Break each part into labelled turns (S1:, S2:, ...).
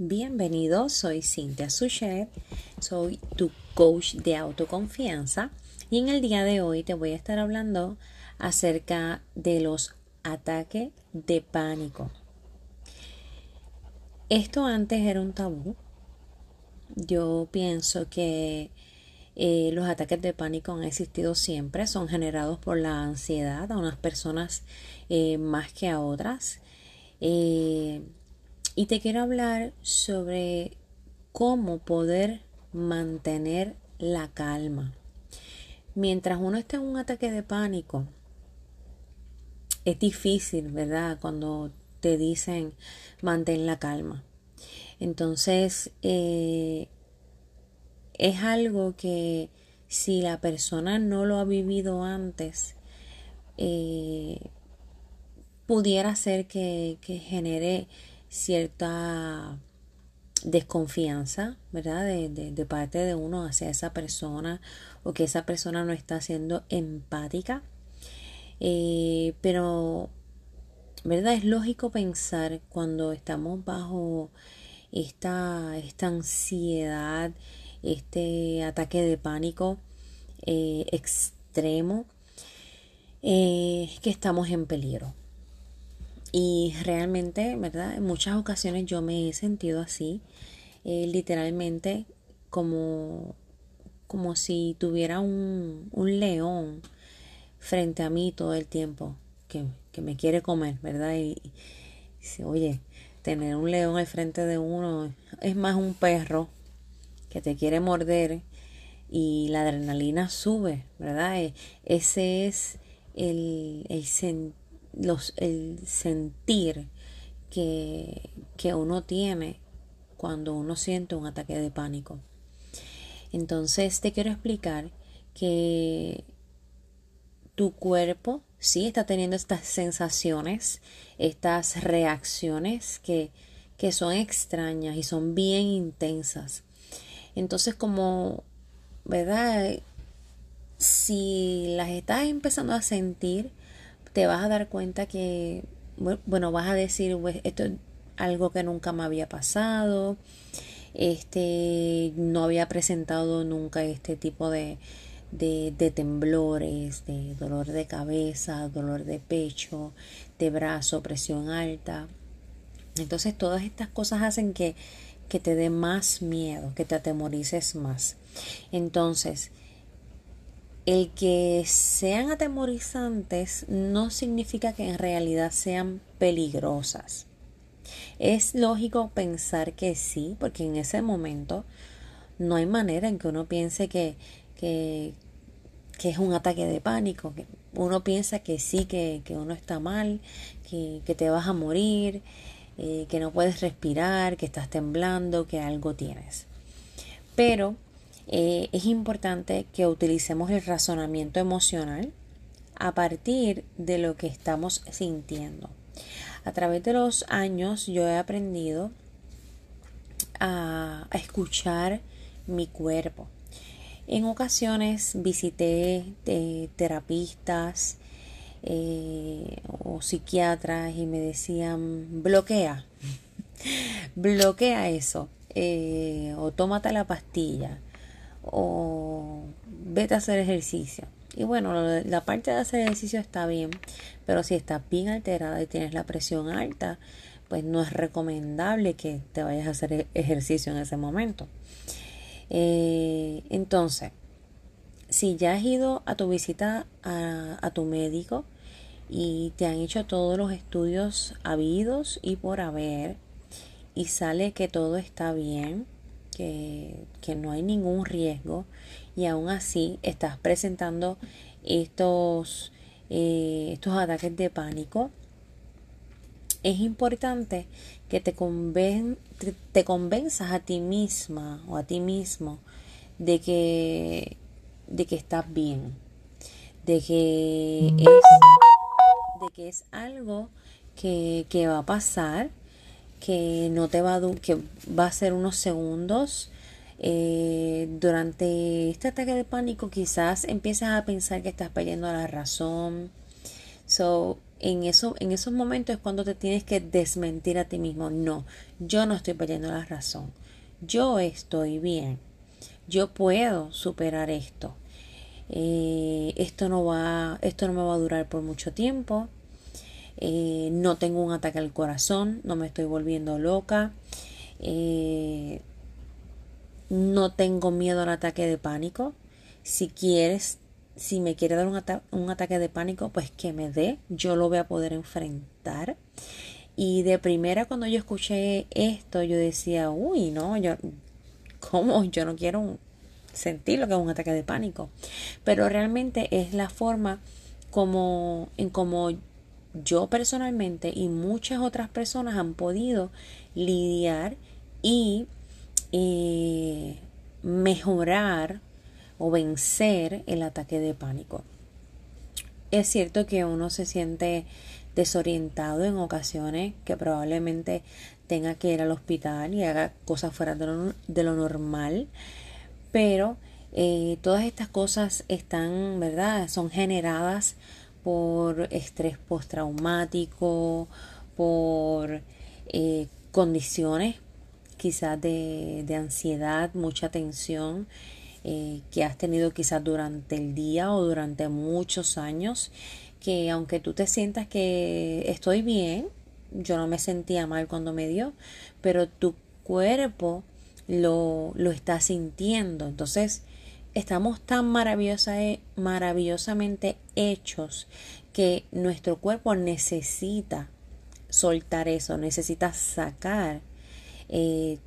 S1: bienvenido, soy Cintia Suchet, soy tu coach de autoconfianza y en el día de hoy te voy a estar hablando acerca de los ataques de pánico. Esto antes era un tabú. Yo pienso que eh, los ataques de pánico han existido siempre, son generados por la ansiedad a unas personas eh, más que a otras. Eh, y te quiero hablar sobre cómo poder mantener la calma. Mientras uno está en un ataque de pánico, es difícil, ¿verdad? Cuando te dicen mantén la calma. Entonces, eh, es algo que si la persona no lo ha vivido antes, eh, pudiera ser que, que genere cierta desconfianza, ¿verdad? De, de, parte de uno hacia esa persona o que esa persona no está siendo empática. Eh, pero, ¿verdad? Es lógico pensar cuando estamos bajo esta, esta ansiedad, este ataque de pánico eh, extremo, eh, que estamos en peligro. Y realmente, ¿verdad? En muchas ocasiones yo me he sentido así, eh, literalmente como, como si tuviera un, un, león frente a mí todo el tiempo que, que me quiere comer, ¿verdad? Y, y, oye, tener un león al frente de uno es más un perro que te quiere morder y la adrenalina sube, ¿verdad? E, ese es el, el los, el sentir que, que uno tiene cuando uno siente un ataque de pánico. Entonces te quiero explicar que tu cuerpo sí está teniendo estas sensaciones, estas reacciones que, que son extrañas y son bien intensas. Entonces como, ¿verdad? Si las estás empezando a sentir, te vas a dar cuenta que, bueno, vas a decir, pues, esto es algo que nunca me había pasado, este, no había presentado nunca este tipo de, de, de, temblores, de dolor de cabeza, dolor de pecho, de brazo, presión alta. Entonces todas estas cosas hacen que, que te dé más miedo, que te atemorices más. Entonces, el que sean atemorizantes no significa que en realidad sean peligrosas. Es lógico pensar que sí, porque en ese momento no hay manera en que uno piense que, que, es un ataque de pánico. Que uno piensa que sí, que, uno está mal, que, te vas a morir, eh, que no puedes respirar, que estás temblando, que algo tienes. Pero eh, es importante que utilicemos el razonamiento emocional a partir de lo que estamos sintiendo. A través de los años yo he aprendido a, escuchar mi cuerpo. En ocasiones visité eh, terapistas eh, o psiquiatras y me decían bloquea, bloquea eso o tómate la pastilla o vete a hacer ejercicio. Y bueno, la parte de hacer ejercicio está bien, pero si estás bien alterada y tienes la presión alta, pues no es recomendable que te vayas a hacer ejercicio en ese momento. Eh, entonces, si ya has ido a tu visita a, a tu médico y te han hecho todos los estudios habidos y por haber, y sale que todo está bien, que, no hay ningún riesgo y aún así estás presentando estos, eh, estos ataques de pánico, es importante que te, conven, te, convenzas a ti misma o a ti mismo de que, de que estás bien, de que es, de que es algo que, que va a pasar que no te va a, que va a ser unos segundos. Eh, durante este ataque de pánico quizás empiezas a pensar que estás perdiendo la razón. So, en, eso, en esos momentos es cuando te tienes que desmentir a ti mismo. No, yo no estoy perdiendo la razón. Yo estoy bien. Yo puedo superar esto. Eh, esto no va, esto no me va a durar por mucho tiempo. Eh, no tengo un ataque al corazón, no me estoy volviendo loca. Eh, no tengo miedo al ataque de pánico. Si quieres, si me quiere dar un, ataque de pánico, pues que me dé, yo lo voy a poder enfrentar. Y de primera cuando yo escuché esto, yo decía, uy, no, yo, ¿cómo? Yo no quiero sentir lo que es un ataque de pánico. Pero realmente es la forma como, en como yo personalmente y muchas otras personas han podido lidiar y eh, mejorar o vencer el ataque de pánico. Es cierto que uno se siente desorientado en ocasiones, que probablemente tenga que ir al hospital y haga cosas fuera de lo, de lo normal, pero eh, todas estas cosas están, ¿verdad? Son generadas por estrés postraumático, por eh, condiciones quizás de, de, ansiedad, mucha tensión eh, que has tenido quizás durante el día o durante muchos años, que aunque tú te sientas que estoy bien, yo no me sentía mal cuando me dio, pero tu cuerpo lo, lo está sintiendo. Entonces, estamos tan maravillosa, eh, maravillosamente hechos que nuestro cuerpo necesita soltar eso, necesita sacar eh,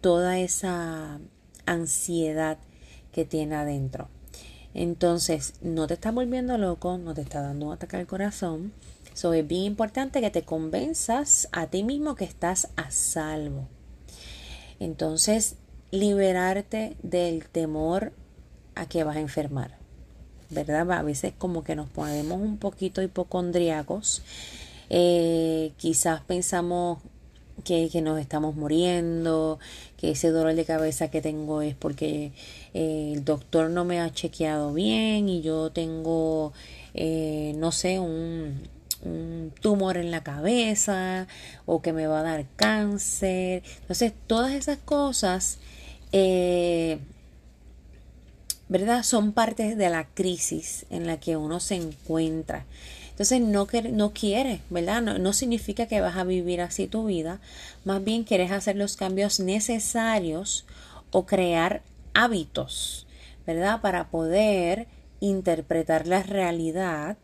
S1: toda esa ansiedad que tiene adentro. Entonces, no te está volviendo loco, no te está dando un ataque al corazón. So, es bien importante que te convenzas a ti mismo que estás a salvo. Entonces, liberarte del temor a que vas a enfermar. ¿Verdad? A veces como que nos ponemos un poquito hipocondriacos. Eh, quizás pensamos que, nos estamos muriendo, que ese dolor de cabeza que tengo es porque eh, el doctor no me ha chequeado bien y yo tengo, eh, no sé, un, tumor en la cabeza o que me va a dar cáncer. Entonces, todas esas cosas, ¿verdad? Son parte de la crisis en la que uno se encuentra. Entonces no, no quieres, ¿verdad? No, no significa que vas a vivir así tu vida, más bien quieres hacer los cambios necesarios o crear hábitos, ¿verdad? Para poder interpretar la realidad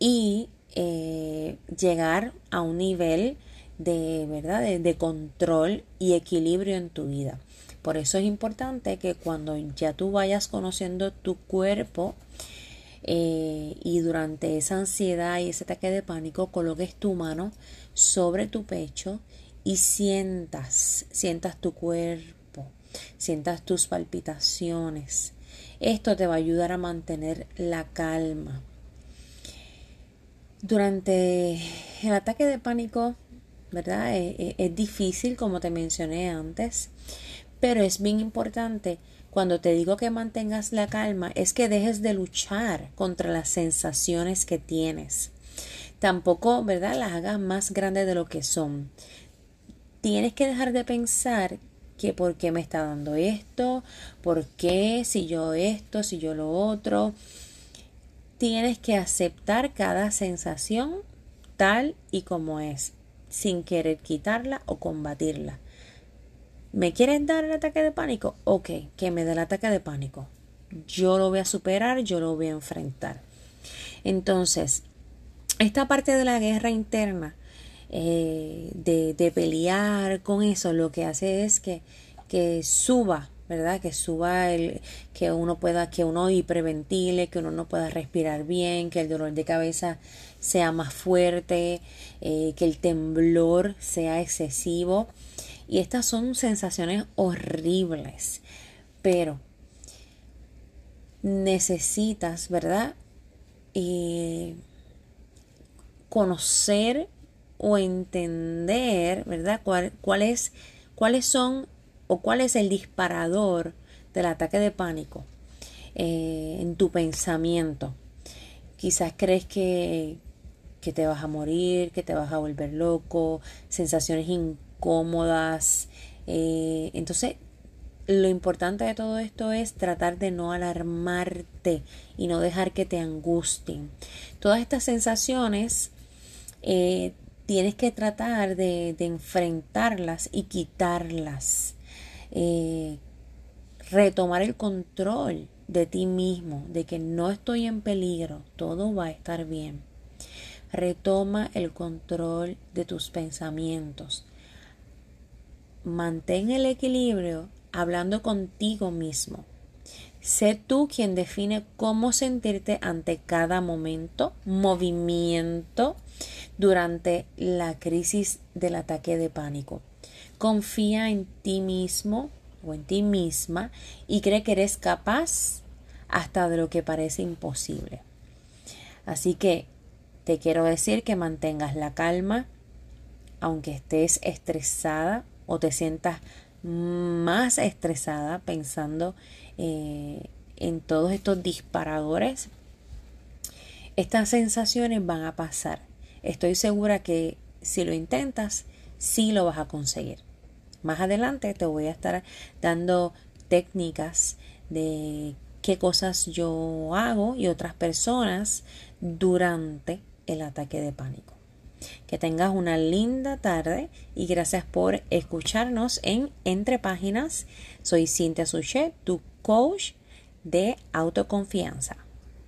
S1: y eh, llegar a un nivel de, ¿verdad? de control y equilibrio en tu vida. Por eso es importante que cuando ya tú vayas conociendo tu cuerpo, eh, y durante esa ansiedad y ese ataque de pánico coloques tu mano sobre tu pecho y sientas, sientas tu cuerpo, sientas tus palpitaciones. Esto te va a ayudar a mantener la calma. Durante el ataque de pánico, ¿verdad? Eh, eh, es difícil, como te mencioné antes, pero es bien importante cuando te digo que mantengas la calma, es que dejes de luchar contra las sensaciones que tienes. Tampoco, ¿verdad?, las hagas más grandes de lo que son. Tienes que dejar de pensar que por qué me está dando esto, por qué, si yo esto, si yo lo otro. Tienes que aceptar cada sensación tal y como es, sin querer quitarla o combatirla. ¿Me quieres dar el ataque de pánico? Ok, que me dé el ataque de pánico. Yo lo voy a superar, yo lo voy a enfrentar. Entonces, esta parte de la guerra interna, eh, de, de, pelear con eso, lo que hace es que, que suba, ¿verdad? Que suba el, que uno pueda, que uno hiperventile, que uno no pueda respirar bien, que el dolor de cabeza sea más fuerte, eh, que el temblor sea excesivo. Y estas son sensaciones horribles. Pero necesitas, ¿verdad? Eh, conocer o entender, ¿verdad? cuáles son o cuál es el disparador del ataque de pánico eh, en tu pensamiento. Quizás crees que, que te vas a morir, que te vas a volver loco, sensaciones incómodas. Eh, entonces, lo importante de todo esto es tratar de no alarmarte y no dejar que te angustien. Todas estas sensaciones eh, tienes que tratar de, enfrentarlas y quitarlas. Eh, retomar el control de ti mismo, de que no estoy en peligro, todo va a estar bien. Retoma el control de tus pensamientos. Mantén el equilibrio hablando contigo mismo. Sé tú quien define cómo sentirte ante cada momento, movimiento durante la crisis del ataque de pánico. Confía en ti mismo o en ti misma y cree que eres capaz hasta de lo que parece imposible. Así que te quiero decir que mantengas la calma, aunque estés estresada o te sientas más estresada pensando eh, en todos estos disparadores, estas sensaciones van a pasar. Estoy segura que si lo intentas, sí lo vas a conseguir. Más adelante te voy a estar dando técnicas de qué cosas yo hago y otras personas durante el ataque de pánico. Que tengas una linda tarde y gracias por escucharnos en Entre Páginas. Soy Cintia Suchet, tu coach de autoconfianza.